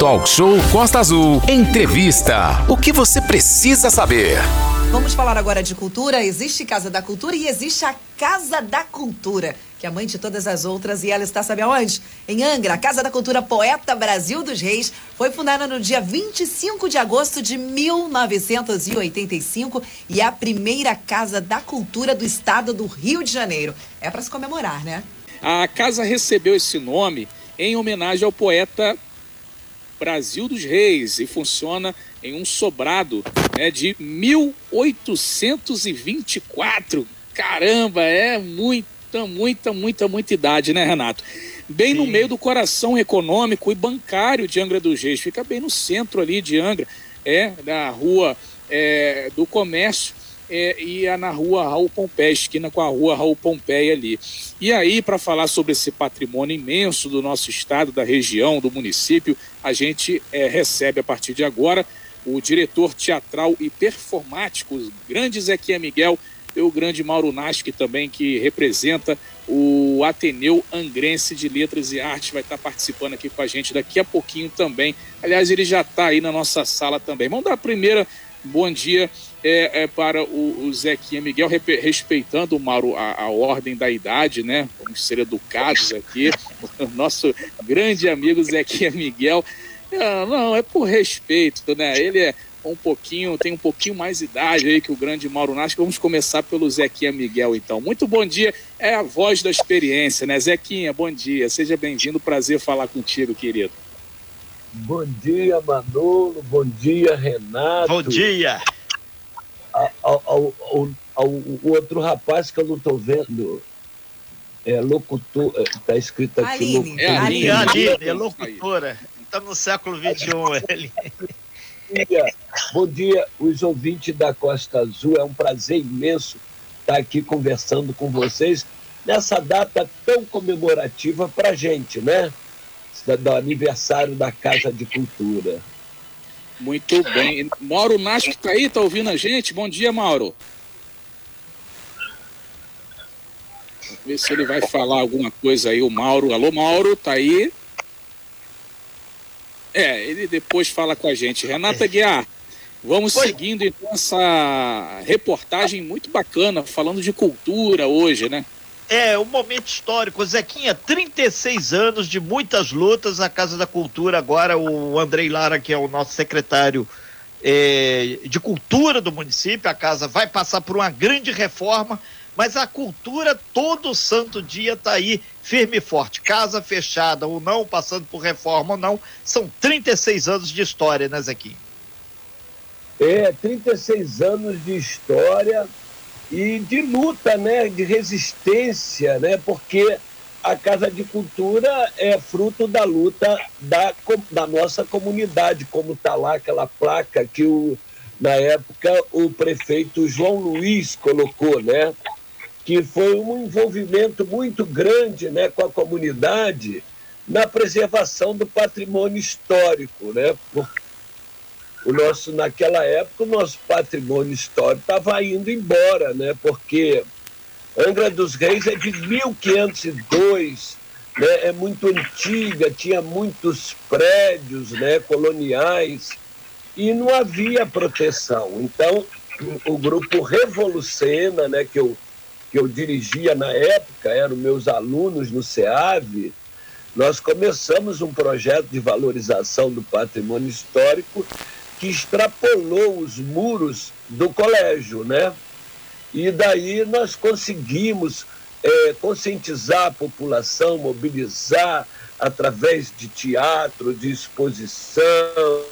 Talk Show Costa Azul. Entrevista. O que você precisa saber? Vamos falar agora de cultura. Existe Casa da Cultura e existe a Casa da Cultura, que é a mãe de todas as outras. E ela está, sabe aonde? Em Angra. A Casa da Cultura Poeta Brasil dos Reis foi fundada no dia 25 de agosto de 1985 e é a primeira Casa da Cultura do estado do Rio de Janeiro. É para se comemorar, né? A casa recebeu esse nome em homenagem ao poeta Brasil dos Reis e funciona em um sobrado né, de 1824. Caramba, é muita, muita, muita, muita idade, né, Renato? Bem Sim. no meio do coração econômico e bancário de Angra dos Reis, fica bem no centro ali de Angra, é, da rua é, do comércio é, e é na rua Raul Pompeia, esquina com a rua Raul Pompeia ali. E aí, para falar sobre esse patrimônio imenso do nosso estado, da região, do município, a gente é, recebe a partir de agora o diretor teatral e performático, o grande Zequinha Miguel, e o grande Mauro Nasque também, que representa o Ateneu Angrense de Letras e Artes, vai estar participando aqui com a gente daqui a pouquinho também. Aliás, ele já está aí na nossa sala também. Vamos dar a primeira bom dia é, é para o, o Zequinha Miguel, respeitando, Mauro, a, a, ordem da idade, né? Vamos ser educados aqui. O nosso grande amigo Zequinha Miguel. É, não, é por respeito, né? Ele é um pouquinho, tem um pouquinho mais idade aí que o grande Mauro Nasco. Vamos começar pelo Zequinha Miguel, então. Muito bom dia, é a voz da experiência, né? Zequinha, bom dia, seja bem-vindo, prazer falar contigo, querido. Bom dia, Manolo, bom dia, Renato. Bom dia ao, ao, ao, ao outro rapaz que eu não estou vendo. É locutor, está é, escrito aqui. Aline, locutor. É Aline, é Aline, é locutora. Está no século XXI, ele. Bom dia, os ouvintes da Costa Azul. É um prazer imenso estar aqui conversando com vocês nessa data tão comemorativa para a gente, né? Do aniversário da Casa de Cultura. Muito bem. Mauro Nasco está aí, está ouvindo a gente? Bom dia, Mauro. Vamos ver se ele vai falar alguma coisa aí, o Mauro. Alô, Mauro, tá aí? É, ele depois fala com a gente. Renata Guiar, vamos Oi. seguindo então essa reportagem muito bacana, falando de cultura hoje, né? É, um momento histórico. Zequinha, 36 anos de muitas lutas. A Casa da Cultura, agora o Andrei Lara, que é o nosso secretário é, de Cultura do município, a casa vai passar por uma grande reforma, mas a cultura todo santo dia está aí firme e forte. Casa fechada ou não, passando por reforma ou não, são 36 anos de história, né, Zequinha? É, 36 anos de história e de luta, né, de resistência, né, porque a Casa de Cultura é fruto da luta da, da nossa comunidade, como está lá aquela placa que o, na época o prefeito João Luiz colocou, né, que foi um envolvimento muito grande né, com a comunidade na preservação do patrimônio histórico, né, porque o nosso naquela época o nosso patrimônio histórico estava indo embora, né? Porque Angra dos Reis é de 1502, né? É muito antiga, tinha muitos prédios, né, coloniais e não havia proteção. Então, o grupo Revolucena, né, que eu que eu dirigia na época, eram meus alunos no SEAV, nós começamos um projeto de valorização do patrimônio histórico que extrapolou os muros do colégio, né? E daí nós conseguimos é, conscientizar a população, mobilizar através de teatro, de exposição,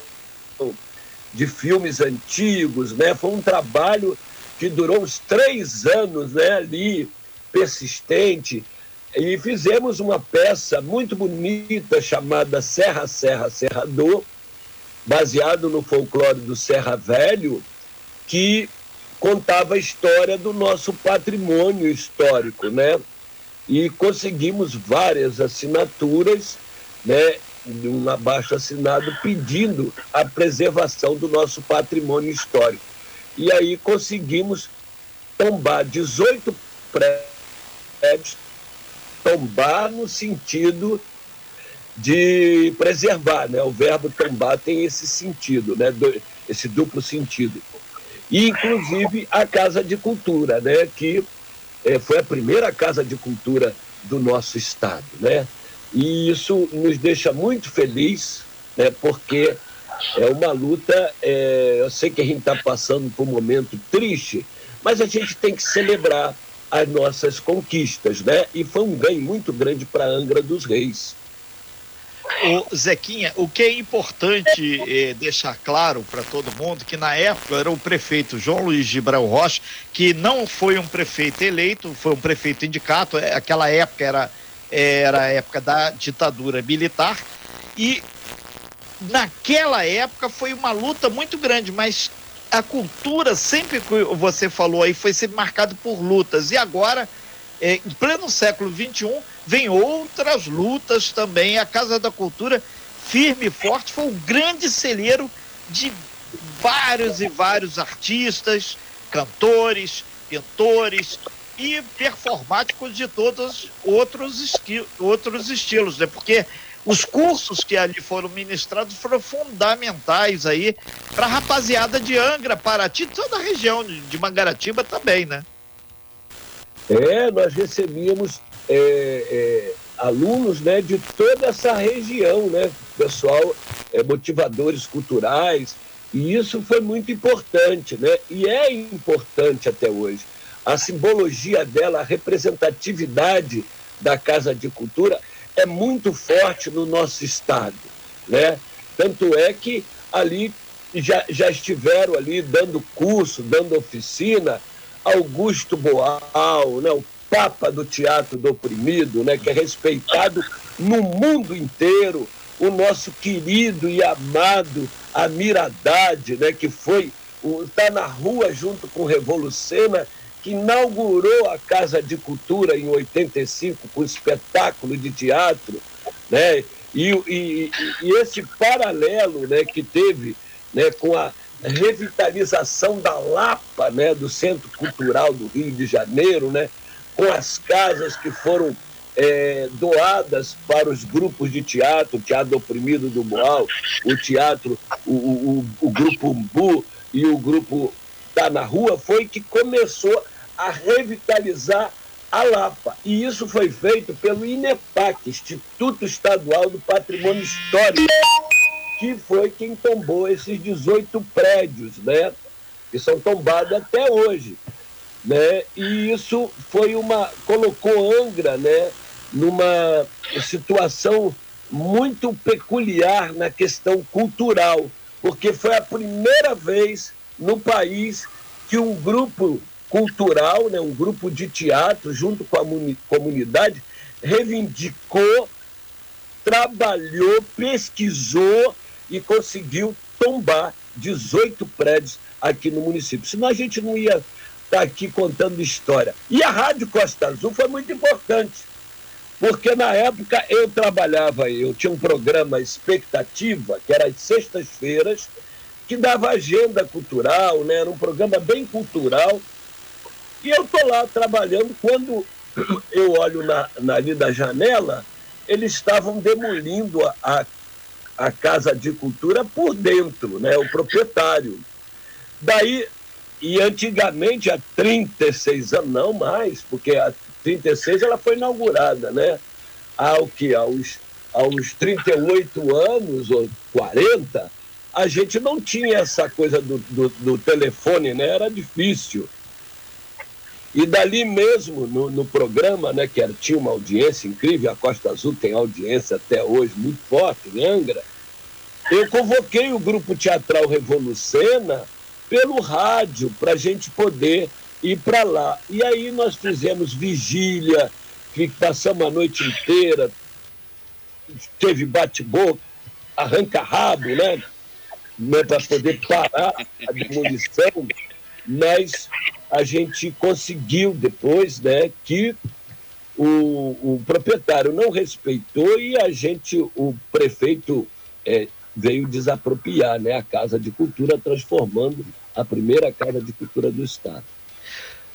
de filmes antigos, né? Foi um trabalho que durou uns três anos, né? Ali persistente e fizemos uma peça muito bonita chamada Serra Serra Serrador baseado no folclore do Serra Velho, que contava a história do nosso patrimônio histórico, né? E conseguimos várias assinaturas, né? Um abaixo assinado pedindo a preservação do nosso patrimônio histórico. E aí conseguimos tombar 18 prédios, tombar no sentido de preservar, né? O verbo tombar tem esse sentido, né? esse duplo sentido. E, inclusive, a Casa de Cultura, né? Que é, foi a primeira Casa de Cultura do nosso estado, né? E isso nos deixa muito feliz, né? Porque é uma luta, é, eu sei que a gente está passando por um momento triste, mas a gente tem que celebrar as nossas conquistas, né? E foi um ganho muito grande para Angra dos Reis. O Zequinha, o que é importante eh, deixar claro para todo mundo que na época era o prefeito João Luiz Gibrão Rocha, que não foi um prefeito eleito, foi um prefeito indicado, é, aquela época era, era a época da ditadura militar, e naquela época foi uma luta muito grande, mas a cultura, sempre que você falou aí, foi sempre marcado por lutas. E agora, é, em pleno século XXI, vem outras lutas também. A Casa da Cultura, firme e forte, foi um grande celeiro de vários e vários artistas, cantores, pintores e performáticos de todos outros, esti outros estilos, né? Porque os cursos que ali foram ministrados foram fundamentais aí para a rapaziada de Angra, Paraty, toda a região de Mangaratiba também, né? É, nós recebíamos é, é, alunos né, de toda essa região, né? Pessoal, é, motivadores culturais, e isso foi muito importante, né? E é importante até hoje. A simbologia dela, a representatividade da Casa de Cultura é muito forte no nosso estado, né? Tanto é que ali já, já estiveram ali dando curso, dando oficina, Augusto Boal, né? o Papa do Teatro do Oprimido, né? que é respeitado no mundo inteiro, o nosso querido e amado Amir Haddad, né? que foi está na rua junto com Revolucena que inaugurou a Casa de Cultura em 85 com espetáculo de teatro, né? E, e, e esse paralelo, né, que teve, né, com a revitalização da Lapa, né, do Centro Cultural do Rio de Janeiro, né, com as casas que foram é, doadas para os grupos de teatro, o Teatro Oprimido do Boal, o Teatro, o, o, o Grupo Umbu e o Grupo Tá na Rua, foi que começou a revitalizar a Lapa. E isso foi feito pelo INEPAC, Instituto Estadual do Patrimônio Histórico, que foi quem tombou esses 18 prédios, né? Que são tombados até hoje. Né? E isso foi uma. colocou Angra né, numa situação muito peculiar na questão cultural, porque foi a primeira vez no país que um grupo cultural, né, um grupo de teatro, junto com a comunidade, reivindicou, trabalhou, pesquisou e conseguiu tombar 18 prédios aqui no município. Senão a gente não ia estar tá aqui contando história. E a Rádio Costa Azul foi muito importante, porque na época eu trabalhava, eu tinha um programa Expectativa, que era às sextas-feiras, que dava agenda cultural, né? era um programa bem cultural, e eu estou lá trabalhando, quando eu olho na, na, ali da janela, eles estavam demolindo a, a, a Casa de Cultura por dentro, né, o proprietário. Daí, e antigamente, há 36 anos, não mais, porque há 36 ela foi inaugurada, né? Ao que? Aos, aos 38 anos ou 40, a gente não tinha essa coisa do, do, do telefone, né? Era difícil. E dali mesmo, no, no programa, né, que era, tinha uma audiência incrível, a Costa Azul tem audiência até hoje muito forte em Angra, eu convoquei o grupo teatral Revolucena pelo rádio para a gente poder ir para lá. E aí nós fizemos vigília, passamos a noite inteira, teve bate-boca, arranca-rabo, né? né para poder parar a demolição, mas a gente conseguiu depois né, que o, o proprietário não respeitou e a gente, o prefeito é, veio desapropriar né, a Casa de Cultura, transformando a primeira Casa de Cultura do Estado.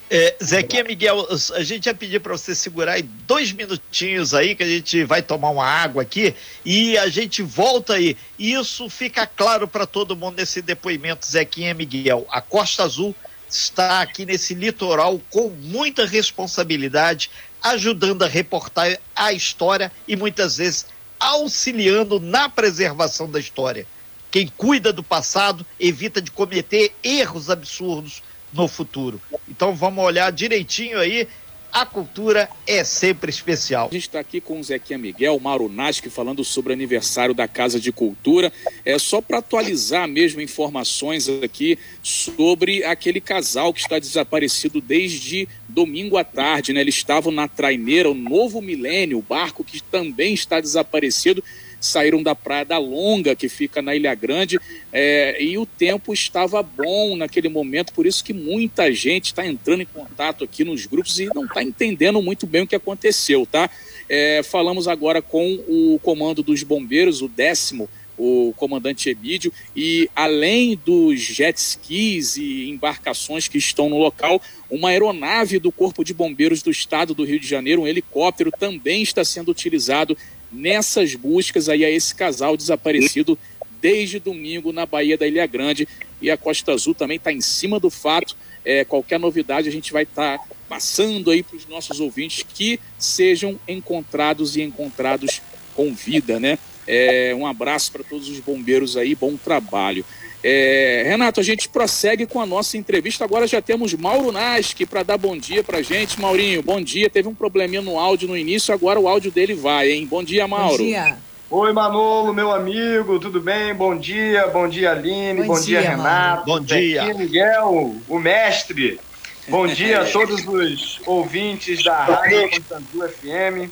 É, Zequinha Miguel, a gente ia pedir para você segurar aí dois minutinhos aí, que a gente vai tomar uma água aqui e a gente volta aí. Isso fica claro para todo mundo nesse depoimento, Zequinha Miguel. A Costa Azul está aqui nesse litoral com muita responsabilidade, ajudando a reportar a história e muitas vezes auxiliando na preservação da história. Quem cuida do passado evita de cometer erros absurdos no futuro. Então vamos olhar direitinho aí. A cultura é sempre especial. A gente está aqui com o Zequinha Miguel, Mauro Nasque, falando sobre o aniversário da Casa de Cultura. É só para atualizar mesmo informações aqui sobre aquele casal que está desaparecido desde domingo à tarde. Né? Eles estavam na traineira, o Novo Milênio, o barco que também está desaparecido saíram da Praia da Longa, que fica na Ilha Grande, é, e o tempo estava bom naquele momento, por isso que muita gente está entrando em contato aqui nos grupos e não está entendendo muito bem o que aconteceu, tá? É, falamos agora com o comando dos bombeiros, o décimo, o comandante Emídio, e além dos jet skis e embarcações que estão no local, uma aeronave do Corpo de Bombeiros do Estado do Rio de Janeiro, um helicóptero, também está sendo utilizado nessas buscas aí a esse casal desaparecido desde domingo na Baía da Ilha Grande e a Costa Azul também está em cima do fato. É, qualquer novidade a gente vai estar tá passando aí para os nossos ouvintes que sejam encontrados e encontrados com vida, né? É, um abraço para todos os bombeiros aí, bom trabalho. É, Renato, a gente prossegue com a nossa entrevista. Agora já temos Mauro Nasque para dar bom dia para gente. Maurinho, bom dia. Teve um probleminha no áudio no início, agora o áudio dele vai, hein? Bom dia, Mauro. Bom dia. Oi, Manolo, meu amigo, tudo bem? Bom dia, bom dia, Aline, bom, bom dia, dia, Renato. Bom dia. Aqui, Miguel, o mestre. Bom dia a todos os ouvintes da Rádio Constantu FM.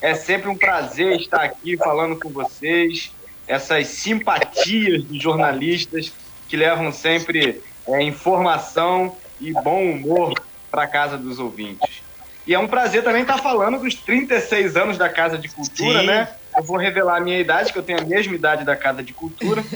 É sempre um prazer estar aqui falando com vocês essas simpatias de jornalistas que levam sempre é, informação e bom humor para a casa dos ouvintes. E é um prazer também estar falando dos 36 anos da Casa de Cultura, Sim. né? Eu vou revelar a minha idade, que eu tenho a mesma idade da Casa de Cultura.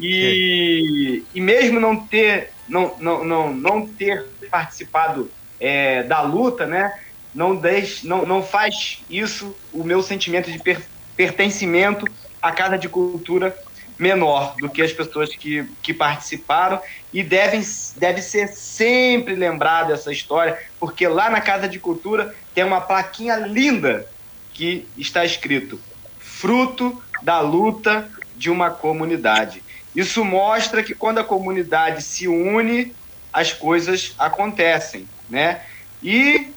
E, e mesmo não ter, não, não, não, não ter participado é, da luta, né? Não, deixe, não, não faz isso o meu sentimento de per, pertencimento a Casa de Cultura menor do que as pessoas que, que participaram e devem, deve ser sempre lembrada essa história, porque lá na Casa de Cultura tem uma plaquinha linda que está escrito fruto da luta de uma comunidade. Isso mostra que quando a comunidade se une, as coisas acontecem, né? E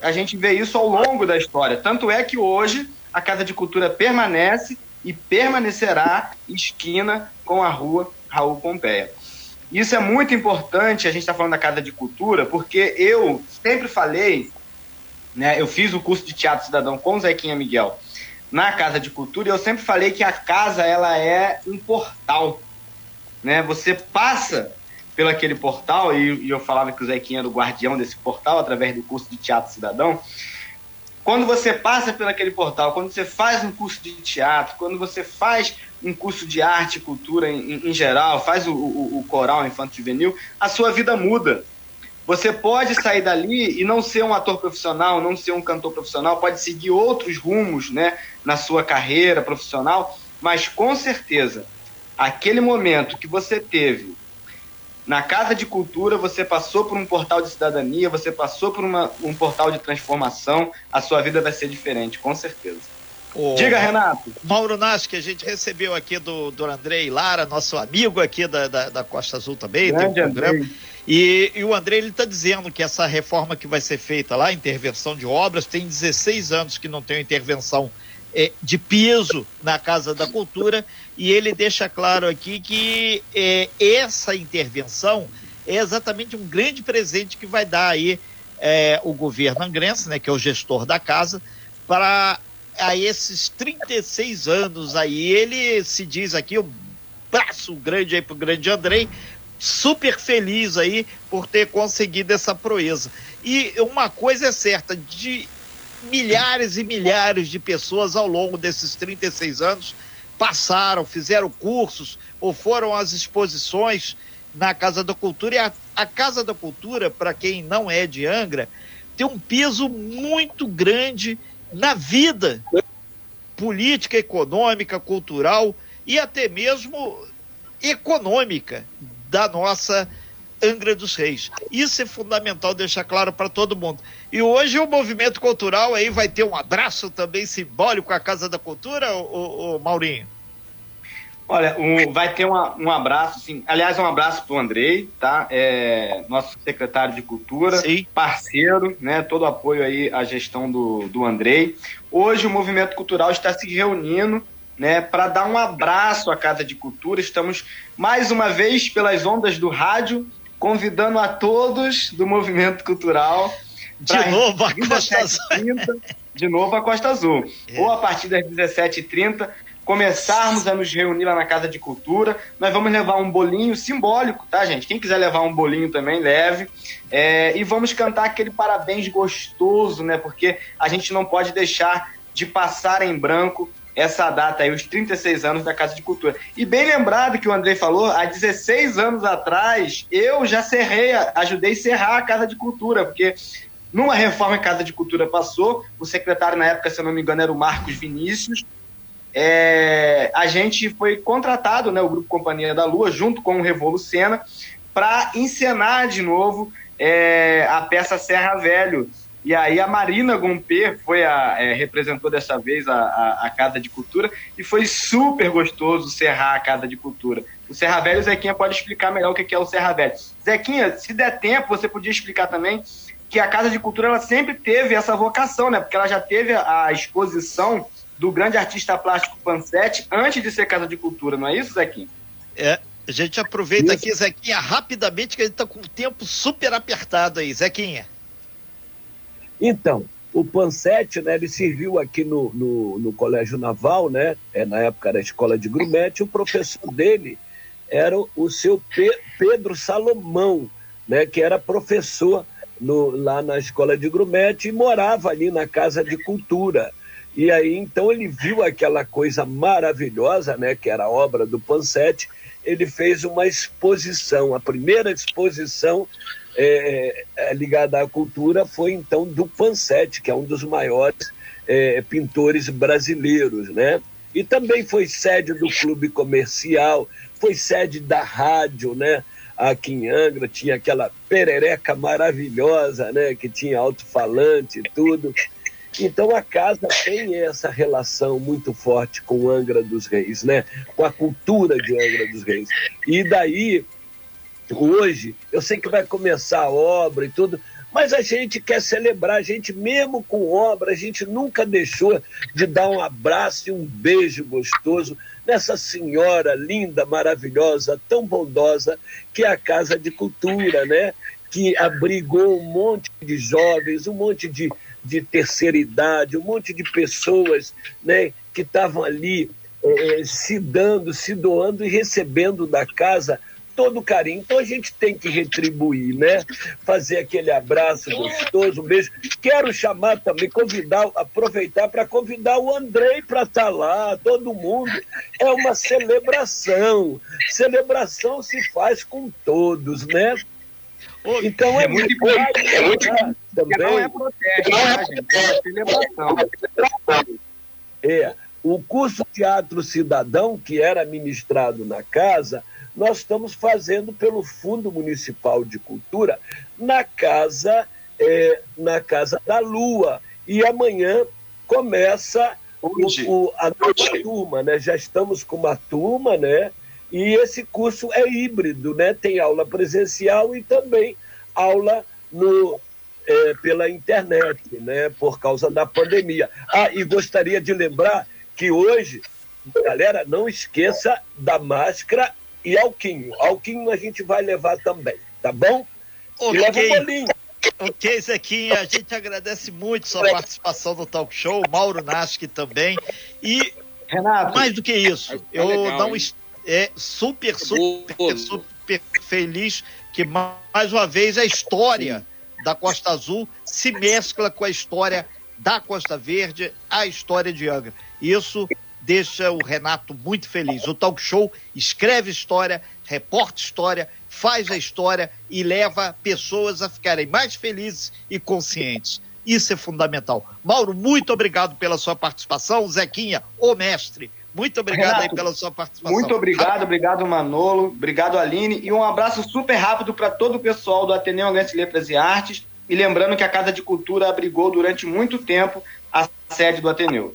a gente vê isso ao longo da história. Tanto é que hoje a Casa de Cultura permanece e permanecerá esquina com a rua Raul Pompeia. Isso é muito importante, a gente está falando da Casa de Cultura, porque eu sempre falei, né, eu fiz o curso de Teatro Cidadão com o Zequinha Miguel na Casa de Cultura, e eu sempre falei que a casa ela é um portal. Né? Você passa pelo aquele portal, e, e eu falava que o Zequinha era o guardião desse portal, através do curso de Teatro Cidadão, quando você passa por aquele portal, quando você faz um curso de teatro, quando você faz um curso de arte e cultura em, em geral, faz o, o, o coral juvenil, a sua vida muda. Você pode sair dali e não ser um ator profissional, não ser um cantor profissional, pode seguir outros rumos né, na sua carreira profissional, mas com certeza, aquele momento que você teve na Casa de Cultura, você passou por um portal de cidadania, você passou por uma, um portal de transformação, a sua vida vai ser diferente, com certeza. Diga, Renato. Mauro Nasco, que a gente recebeu aqui do, do Andrei Lara, nosso amigo aqui da, da, da Costa Azul também, Grande tem um programa. E, e, o André ele está dizendo que essa reforma que vai ser feita lá, intervenção de obras, tem 16 anos que não tem intervenção é, de piso na Casa da Cultura e ele deixa claro aqui que é, essa intervenção é exatamente um grande presente que vai dar aí é, o governo angrense, né, que é o gestor da casa, para a esses 36 anos aí. Ele se diz aqui, um braço grande aí para o grande Andrei, super feliz aí por ter conseguido essa proeza. E uma coisa é certa, de milhares e milhares de pessoas ao longo desses 36 anos passaram, fizeram cursos ou foram às exposições na Casa da Cultura. E a, a Casa da Cultura, para quem não é de Angra, tem um peso muito grande na vida política, econômica, cultural e até mesmo econômica da nossa Angra dos Reis. Isso é fundamental deixar claro para todo mundo. E hoje o movimento cultural aí vai ter um abraço também simbólico à Casa da Cultura, o, o Maurinho? Olha, um, vai ter uma, um abraço, sim. Aliás, um abraço para o Andrei, tá? É, nosso secretário de Cultura, sim. parceiro, né? Todo apoio aí à gestão do, do Andrei. Hoje o movimento cultural está se reunindo né, para dar um abraço à Casa de Cultura. Estamos mais uma vez pelas ondas do rádio, convidando a todos do movimento cultural. De novo a Costa Azul. De novo a Costa Azul. É. Ou a partir das 17h30 começarmos a nos reunir lá na Casa de Cultura. Nós vamos levar um bolinho simbólico, tá, gente? Quem quiser levar um bolinho também, leve. É, e vamos cantar aquele parabéns gostoso, né? Porque a gente não pode deixar de passar em branco essa data aí, os 36 anos da Casa de Cultura. E bem lembrado que o André falou, há 16 anos atrás, eu já cerrei, ajudei a cerrar a Casa de Cultura, porque numa reforma a Casa de Cultura passou, o secretário na época, se eu não me engano, era o Marcos Vinícius, é, a gente foi contratado, né, o Grupo Companhia da Lua, junto com o Revolucena, para encenar de novo é, a peça Serra Velho. E aí a Marina Gomper foi a, é, representou dessa vez a, a, a, Casa de Cultura e foi super gostoso serrar a Casa de Cultura. O Serra Velho, o Zequinha pode explicar melhor o que é o Serra Velho. Zequinha, se der tempo, você podia explicar também que a Casa de Cultura ela sempre teve essa vocação, né? Porque ela já teve a exposição do grande artista plástico Pansete antes de ser Casa de Cultura, não é isso, Zequinha? É, a gente aproveita isso. aqui, Zequinha, rapidamente, que a gente está com o tempo super apertado aí, Zequinha. Então, o Pansete, né, ele serviu aqui no, no, no, Colégio Naval, né, é, na época era a escola de grumete, o professor dele era o seu Pe Pedro Salomão, né, que era professor no, lá na escola de grumete e morava ali na Casa de Cultura. E aí, então, ele viu aquela coisa maravilhosa, né, que era a obra do Pansete, ele fez uma exposição, a primeira exposição é, é, ligada à cultura foi, então, do Pansete, que é um dos maiores é, pintores brasileiros, né? E também foi sede do clube comercial, foi sede da rádio, né? Aqui em Angra tinha aquela perereca maravilhosa, né? Que tinha alto-falante e tudo. Então a casa tem essa relação muito forte com Angra dos Reis, né? Com a cultura de Angra dos Reis. E daí, hoje, eu sei que vai começar a obra e tudo, mas a gente quer celebrar, a gente mesmo com obra, a gente nunca deixou de dar um abraço e um beijo gostoso nessa senhora linda, maravilhosa, tão bondosa, que é a Casa de Cultura, né? Que abrigou um monte de jovens, um monte de de terceira idade, um monte de pessoas né, que estavam ali é, se dando, se doando e recebendo da casa todo o carinho. Então a gente tem que retribuir, né? Fazer aquele abraço gostoso, um beijo. Quero chamar também, convidar, aproveitar para convidar o Andrei para estar tá lá, todo mundo. É uma celebração. Celebração se faz com todos, né? Então é, é muito importante. É muito também. Não é protesto, não é, tá, gente, é celebração. É, o curso Teatro Cidadão, que era ministrado na casa, nós estamos fazendo pelo Fundo Municipal de Cultura na casa, é, na casa da Lua. E amanhã começa o, o, a nova turma, né? Já estamos com uma turma, né? E esse curso é híbrido, né? Tem aula presencial e também aula no, é, pela internet, né? Por causa da pandemia. Ah, e gostaria de lembrar que hoje, galera, não esqueça da máscara e alquinho. Alquinho a gente vai levar também, tá bom? Okay. E leva um bolinho. Ok, Zequinha, a gente agradece muito sua participação no talk show, Mauro Nasque também. E Renato, mais do que isso, tá eu legal, não é super, super, super feliz que mais uma vez a história da Costa Azul se mescla com a história da Costa Verde, a história de Angra. Isso deixa o Renato muito feliz. O talk show escreve história, reporta história faz a história e leva pessoas a ficarem mais felizes e conscientes. Isso é fundamental. Mauro, muito obrigado pela sua participação. Zequinha, o mestre, muito obrigado Renato, aí pela sua participação. Muito obrigado, obrigado Manolo, obrigado Aline e um abraço super rápido para todo o pessoal do Ateneu Angrense Letras e Artes e lembrando que a Casa de Cultura abrigou durante muito tempo a sede do Ateneu.